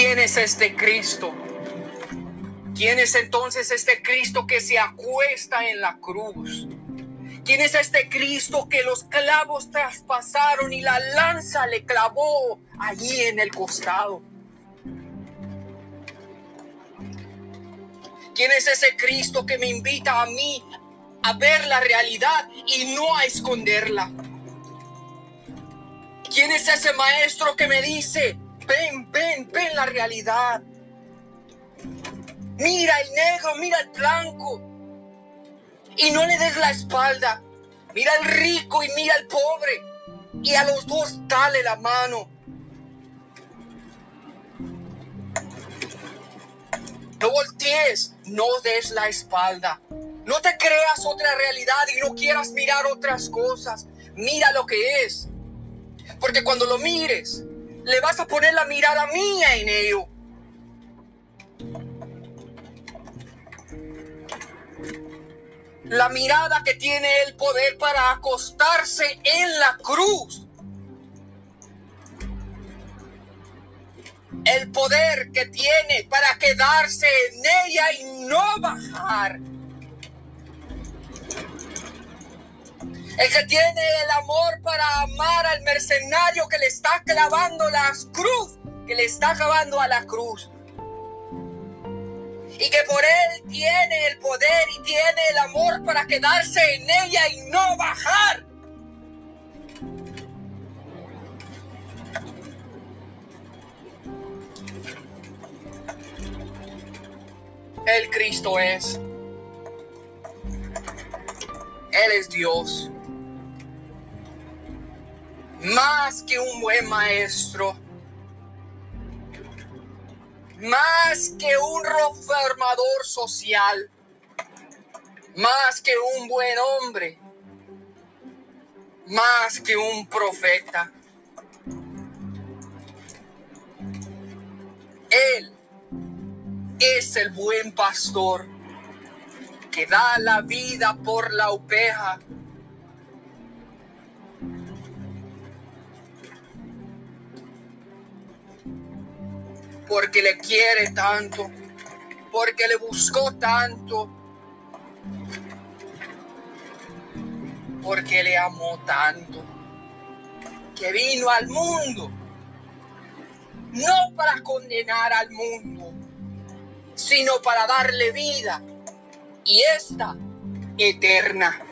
¿quién es este Cristo? ¿Quién es entonces este Cristo que se acuesta en la cruz? ¿Quién es este Cristo que los clavos traspasaron y la lanza le clavó allí en el costado? ¿Quién es ese Cristo que me invita a mí a ver la realidad y no a esconderla? ¿Quién es ese maestro que me dice, ven, ven, ven la realidad? Mira el negro, mira el blanco. Y no le des la espalda. Mira al rico y mira al pobre. Y a los dos dale la mano. No voltees, no des la espalda. No te creas otra realidad y no quieras mirar otras cosas. Mira lo que es. Porque cuando lo mires, le vas a poner la mirada mía en ello. La mirada que tiene el poder para acostarse en la cruz. El poder que tiene para quedarse en ella y no bajar. El que tiene el amor para amar al mercenario que le está clavando la cruz, que le está clavando a la cruz. Y que por él tiene el poder y tiene el amor para quedarse en ella y no bajar. El Cristo es. Él es Dios más que un buen maestro, más que un reformador social, más que un buen hombre, más que un profeta. Él es el buen pastor que da la vida por la oveja porque le quiere tanto, porque le buscó tanto, porque le amó tanto, que vino al mundo, no para condenar al mundo, sino para darle vida y esta eterna.